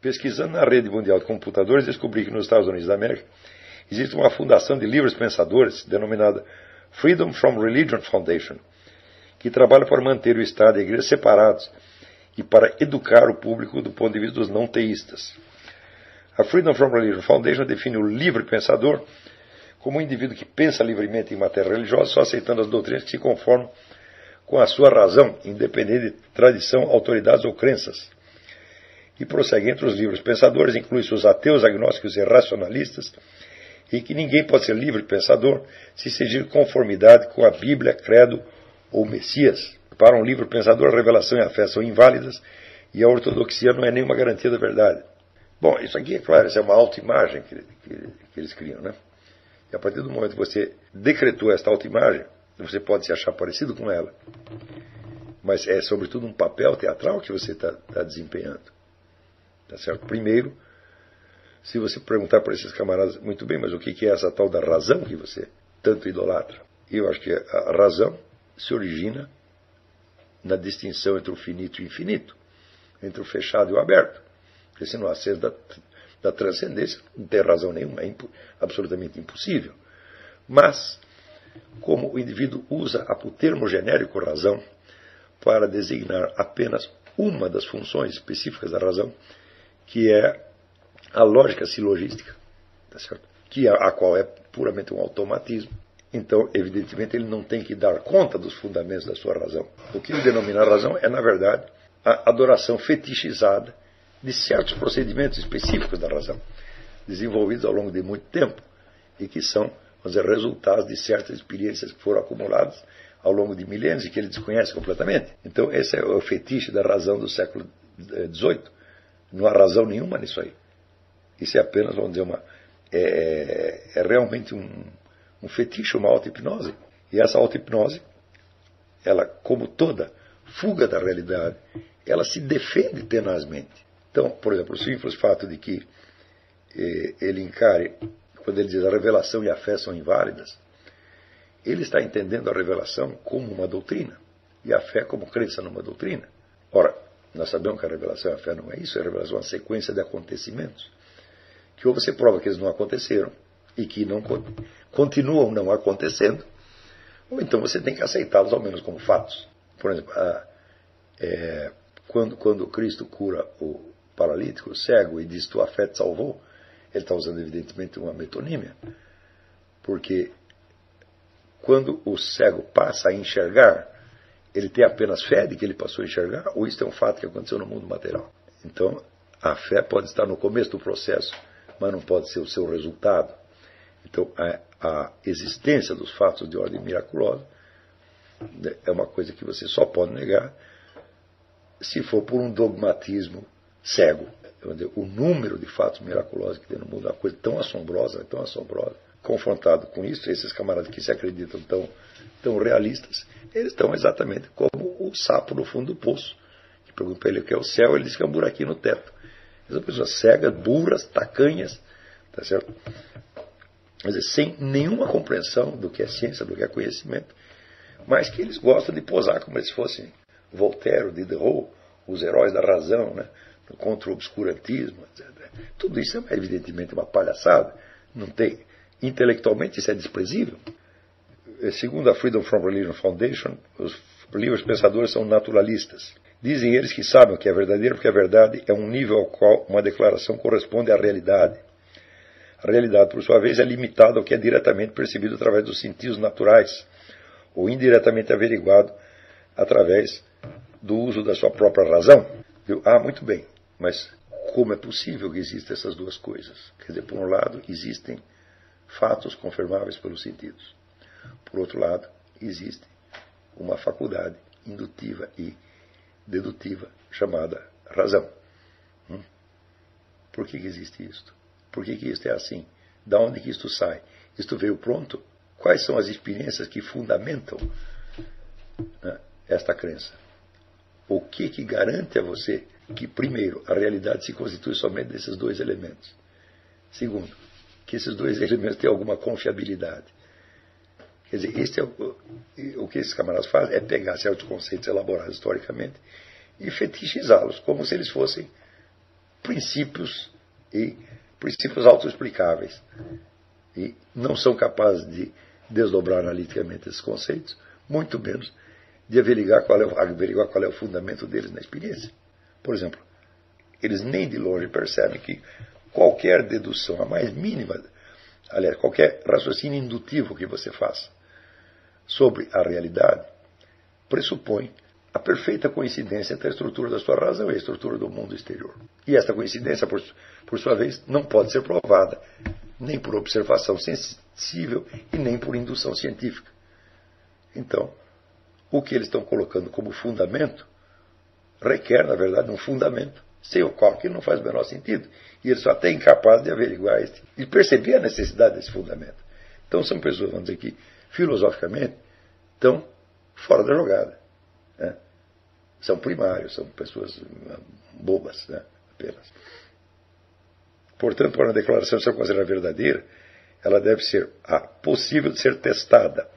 Pesquisando na rede mundial de computadores, descobri que nos Estados Unidos da América existe uma fundação de livres pensadores denominada Freedom from Religion Foundation, que trabalha para manter o Estado e a Igreja separados e para educar o público do ponto de vista dos não teístas. A Freedom from Religion Foundation define o livre pensador como um indivíduo que pensa livremente em matéria religiosa, só aceitando as doutrinas que se conformam com a sua razão, independente de tradição, autoridades ou crenças. E prossegue entre os livres pensadores, inclui-se os ateus, agnósticos e racionalistas, e que ninguém pode ser livre pensador se seguir conformidade com a Bíblia, credo ou Messias. Para um livre pensador, a revelação e a fé são inválidas e a ortodoxia não é nenhuma garantia da verdade. Bom, isso aqui, é claro, isso é uma autoimagem que, que, que eles criam, né? E a partir do momento que você decretou esta autoimagem, você pode se achar parecido com ela. Mas é sobretudo um papel teatral que você está tá desempenhando. Tá certo? Primeiro, se você perguntar para esses camaradas, muito bem, mas o que é essa tal da razão que você tanto idolatra? Eu acho que a razão se origina na distinção entre o finito e o infinito, entre o fechado e o aberto. Porque se não há senso da, da transcendência, não tem razão nenhuma, é impo, absolutamente impossível. Mas, como o indivíduo usa o termo genérico razão para designar apenas uma das funções específicas da razão, que é a lógica silogística, tá certo? que a, a qual é puramente um automatismo, então, evidentemente, ele não tem que dar conta dos fundamentos da sua razão. O que ele denomina razão é, na verdade, a adoração fetichizada de certos procedimentos específicos da razão, desenvolvidos ao longo de muito tempo e que são dizer, resultados de certas experiências que foram acumuladas ao longo de milênios e que ele desconhece completamente. Então, esse é o fetiche da razão do século XVIII. Não há razão nenhuma nisso aí. Isso é apenas, vamos dizer, uma, é, é realmente um, um fetiche, uma auto-hipnose. E essa auto-hipnose, ela, como toda fuga da realidade, ela se defende tenazmente. Então, por exemplo, o simples fato de que eh, ele encare, quando ele diz a revelação e a fé são inválidas, ele está entendendo a revelação como uma doutrina e a fé como crença numa doutrina. Ora, nós sabemos que a revelação e a fé não é isso, a revelação é uma sequência de acontecimentos que ou você prova que eles não aconteceram e que não continuam não acontecendo, ou então você tem que aceitá-los ao menos como fatos. Por exemplo, a, é, quando, quando Cristo cura o paralítico, o cego, e diz: Tua fé te salvou, ele está usando evidentemente uma metonímia, porque quando o cego passa a enxergar, ele tem apenas fé de que ele passou a enxergar, ou isso é um fato que aconteceu no mundo material. Então, a fé pode estar no começo do processo, mas não pode ser o seu resultado. Então, a, a existência dos fatos de ordem miraculosa né, é uma coisa que você só pode negar se for por um dogmatismo cego. O número de fatos miraculosos que tem no mundo é uma coisa tão assombrosa, tão assombrosa. Confrontado com isso, esses camaradas que se acreditam tão, tão realistas, eles estão exatamente como o sapo no fundo do poço. Que pergunta para ele o que é o céu, ele diz que é um buraquinho no teto. São pessoas cegas, burras, tacanhas, tá certo? Quer dizer, sem nenhuma compreensão do que é ciência, do que é conhecimento, mas que eles gostam de posar como se fossem Voltaire, Diderot, os heróis da razão, né? contra o obscurantismo, etc. Tudo isso é evidentemente uma palhaçada. Não tem. Intelectualmente isso é desprezível. Segundo a Freedom from Religion Foundation, os livres pensadores são naturalistas. Dizem eles que sabem o que é verdadeiro, porque a verdade é um nível ao qual uma declaração corresponde à realidade. A realidade, por sua vez, é limitada ao que é diretamente percebido através dos sentidos naturais, ou indiretamente averiguado através do uso da sua própria razão. Ah, muito bem, mas como é possível que existam essas duas coisas? Quer dizer, por um lado, existem fatos confirmáveis pelos sentidos. Por outro lado, existe uma faculdade indutiva e dedutiva chamada razão. Hum? Por que, existe isto? Por que, que isto é assim? Da onde que isto sai? Isto veio pronto? Quais são as experiências que fundamentam né, esta crença? O que, que garante a você que, primeiro, a realidade se constitui somente desses dois elementos? Segundo, que esses dois elementos têm alguma confiabilidade. Quer dizer, este é o, o que esses camaradas fazem é pegar certos conceitos elaborados historicamente e fetichizá-los, como se eles fossem princípios e princípios autoexplicáveis. E não são capazes de desdobrar analiticamente esses conceitos, muito menos de averiguar qual, é, averiguar qual é o fundamento deles na experiência. Por exemplo, eles nem de longe percebem que qualquer dedução, a mais mínima, aliás, qualquer raciocínio indutivo que você faça sobre a realidade, pressupõe a perfeita coincidência entre a estrutura da sua razão e a estrutura do mundo exterior. E esta coincidência, por, por sua vez, não pode ser provada nem por observação sensível e nem por indução científica. Então, o que eles estão colocando como fundamento requer, na verdade, um fundamento sem o qual que não faz o menor sentido. E eles só até incapazes de averiguar este, e perceber a necessidade desse fundamento. Então são pessoas, vamos dizer que, filosoficamente, estão fora da jogada. Né? São primários, são pessoas hum, bobas, né? apenas. Portanto, para uma declaração ser considerada verdadeira, ela deve ser a, possível de ser testada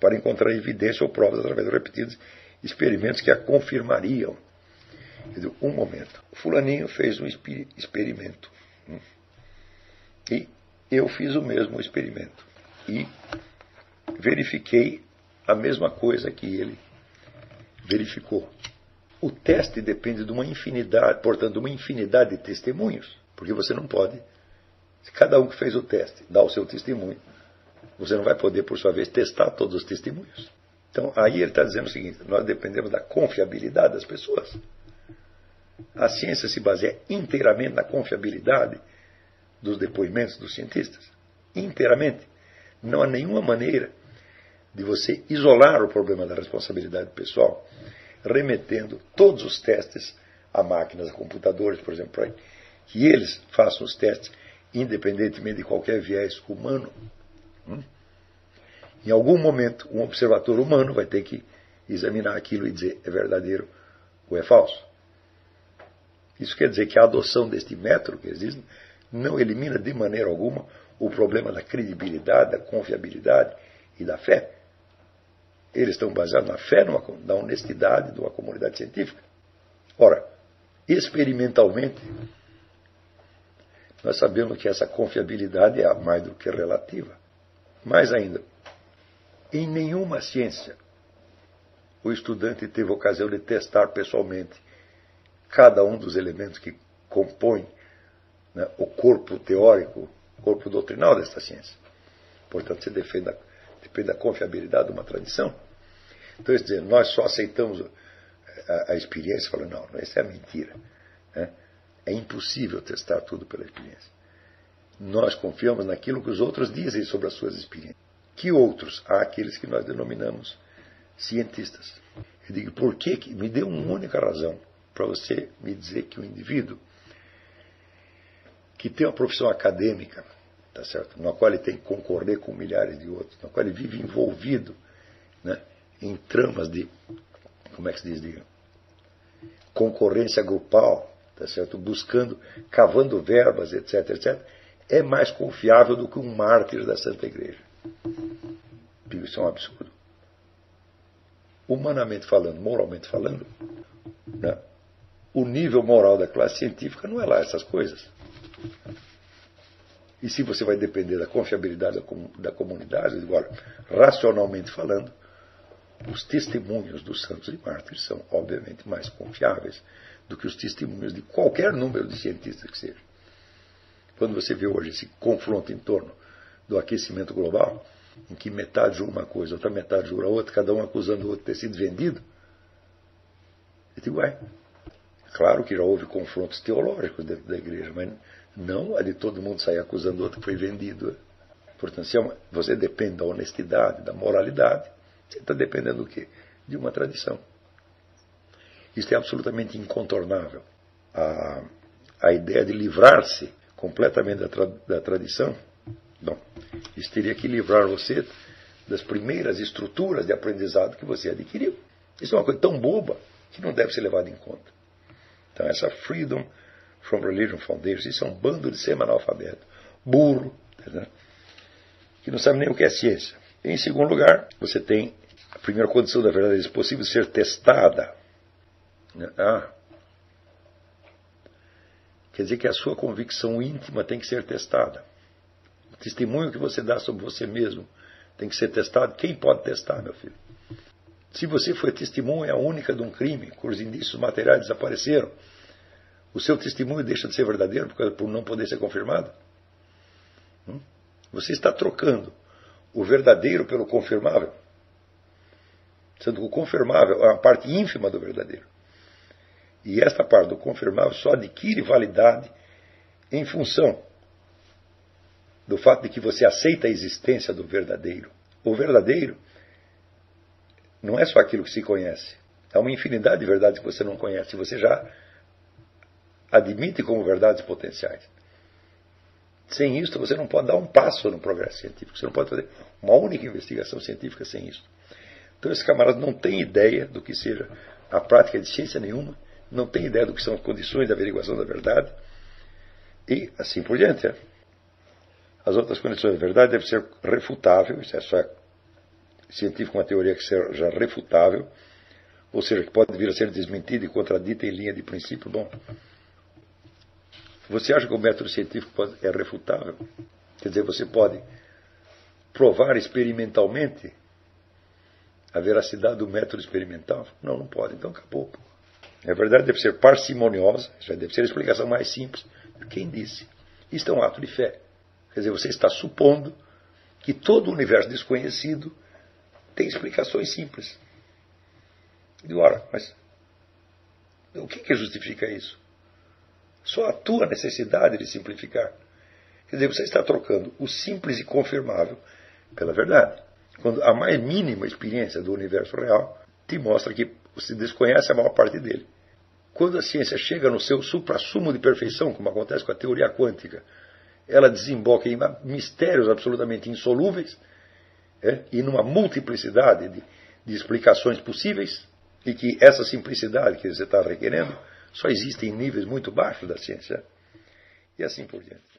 para encontrar evidência ou provas através de repetidos experimentos que a confirmariam. Dizer, um momento. O fulaninho fez um experimento. Hum, e eu fiz o mesmo experimento. E verifiquei a mesma coisa que ele verificou. O teste depende de uma infinidade, portanto, de uma infinidade de testemunhos, porque você não pode, se cada um que fez o teste dá o seu testemunho, você não vai poder, por sua vez, testar todos os testemunhos. Então, aí ele está dizendo o seguinte: nós dependemos da confiabilidade das pessoas. A ciência se baseia inteiramente na confiabilidade dos depoimentos dos cientistas. Inteiramente. Não há nenhuma maneira de você isolar o problema da responsabilidade pessoal, remetendo todos os testes a máquinas, a computadores, por exemplo, que eles façam os testes, independentemente de qualquer viés humano. Hum? Em algum momento, um observador humano vai ter que examinar aquilo e dizer é verdadeiro ou é falso. Isso quer dizer que a adoção deste método que existe não elimina de maneira alguma o problema da credibilidade, da confiabilidade e da fé. Eles estão baseados na fé, numa, na honestidade de uma comunidade científica. Ora, experimentalmente, nós sabemos que essa confiabilidade é mais do que relativa. Mais ainda, em nenhuma ciência o estudante teve ocasião de testar pessoalmente cada um dos elementos que compõem né, o corpo teórico, o corpo doutrinal desta ciência. Portanto, você defende a, depende da confiabilidade de uma tradição. Então, dizer, nós só aceitamos a, a experiência falando, não, isso é mentira. Né? É impossível testar tudo pela experiência. Nós confiamos naquilo que os outros dizem sobre as suas experiências. Que outros? Há aqueles que nós denominamos cientistas. Eu digo, por que? Me dê uma única razão para você me dizer que o indivíduo que tem uma profissão acadêmica, tá certo? na qual ele tem que concorrer com milhares de outros, na qual ele vive envolvido né, em tramas de, como é que se diz, de concorrência grupal, tá certo? buscando, cavando verbas, etc, etc, é mais confiável do que um mártir da Santa Igreja. Isso é um absurdo. Humanamente falando, moralmente falando, né? O nível moral da classe científica não é lá essas coisas. E se você vai depender da confiabilidade da comunidade, agora, racionalmente falando, os testemunhos dos santos e mártires são, obviamente, mais confiáveis do que os testemunhos de qualquer número de cientistas que seja. Quando você vê hoje esse confronto em torno do aquecimento global, em que metade jura uma coisa, outra metade jura outra, cada um acusando o outro de ter sido vendido, eu digo, ué, Claro que já houve confrontos teológicos dentro da igreja, mas não a de todo mundo sair acusando o outro que foi vendido. Portanto, se é você depende da honestidade, da moralidade, você está dependendo do quê? De uma tradição. Isso é absolutamente incontornável. A, a ideia de livrar-se completamente da, tra, da tradição, bom, isso teria que livrar você das primeiras estruturas de aprendizado que você adquiriu. Isso é uma coisa tão boba que não deve ser levada em conta. Então, essa Freedom from Religion Foundation, isso é um bando de semi-analfabeto, burro, entendeu? que não sabe nem o que é ciência. Em segundo lugar, você tem a primeira condição da verdade é possível ser testada. Né? Ah, Quer dizer que a sua convicção íntima tem que ser testada. O testemunho que você dá sobre você mesmo tem que ser testado. Quem pode testar, meu filho? Se você foi testemunha única de um crime, cujos indícios materiais desapareceram, o seu testemunho deixa de ser verdadeiro por não poder ser confirmado? Hum? Você está trocando o verdadeiro pelo confirmável. Sendo que o confirmável é uma parte ínfima do verdadeiro. E esta parte do confirmável só adquire validade em função do fato de que você aceita a existência do verdadeiro. O verdadeiro não é só aquilo que se conhece. Há uma infinidade de verdades que você não conhece. Você já admite como verdades potenciais. Sem isso, você não pode dar um passo no progresso científico. Você não pode fazer uma única investigação científica sem isso. Então, esse camarada não tem ideia do que seja a prática de ciência nenhuma, não tem ideia do que são as condições de averiguação da verdade, e assim por diante. As outras condições da verdade devem ser refutável, isso é só científico uma teoria que seja refutável, ou seja, que pode vir a ser desmentida e contradita em linha de princípio. Bom, você acha que o método científico pode, é refutável? Quer dizer, você pode provar experimentalmente a veracidade do método experimental? Não, não pode. Então acabou. A verdade deve ser parcimoniosa, já deve ser a explicação mais simples. Quem disse? Isto é um ato de fé. Quer dizer, você está supondo que todo o universo desconhecido tem explicações simples. E ora, mas o que, que justifica isso? Só a tua necessidade de simplificar. Quer dizer, você está trocando o simples e confirmável pela verdade. Quando a mais mínima experiência do universo real te mostra que você desconhece a maior parte dele. Quando a ciência chega no seu supra-sumo de perfeição, como acontece com a teoria quântica, ela desemboca em mistérios absolutamente insolúveis é? e numa multiplicidade de, de explicações possíveis, e que essa simplicidade que você está requerendo só existe em níveis muito baixos da ciência. E assim por diante.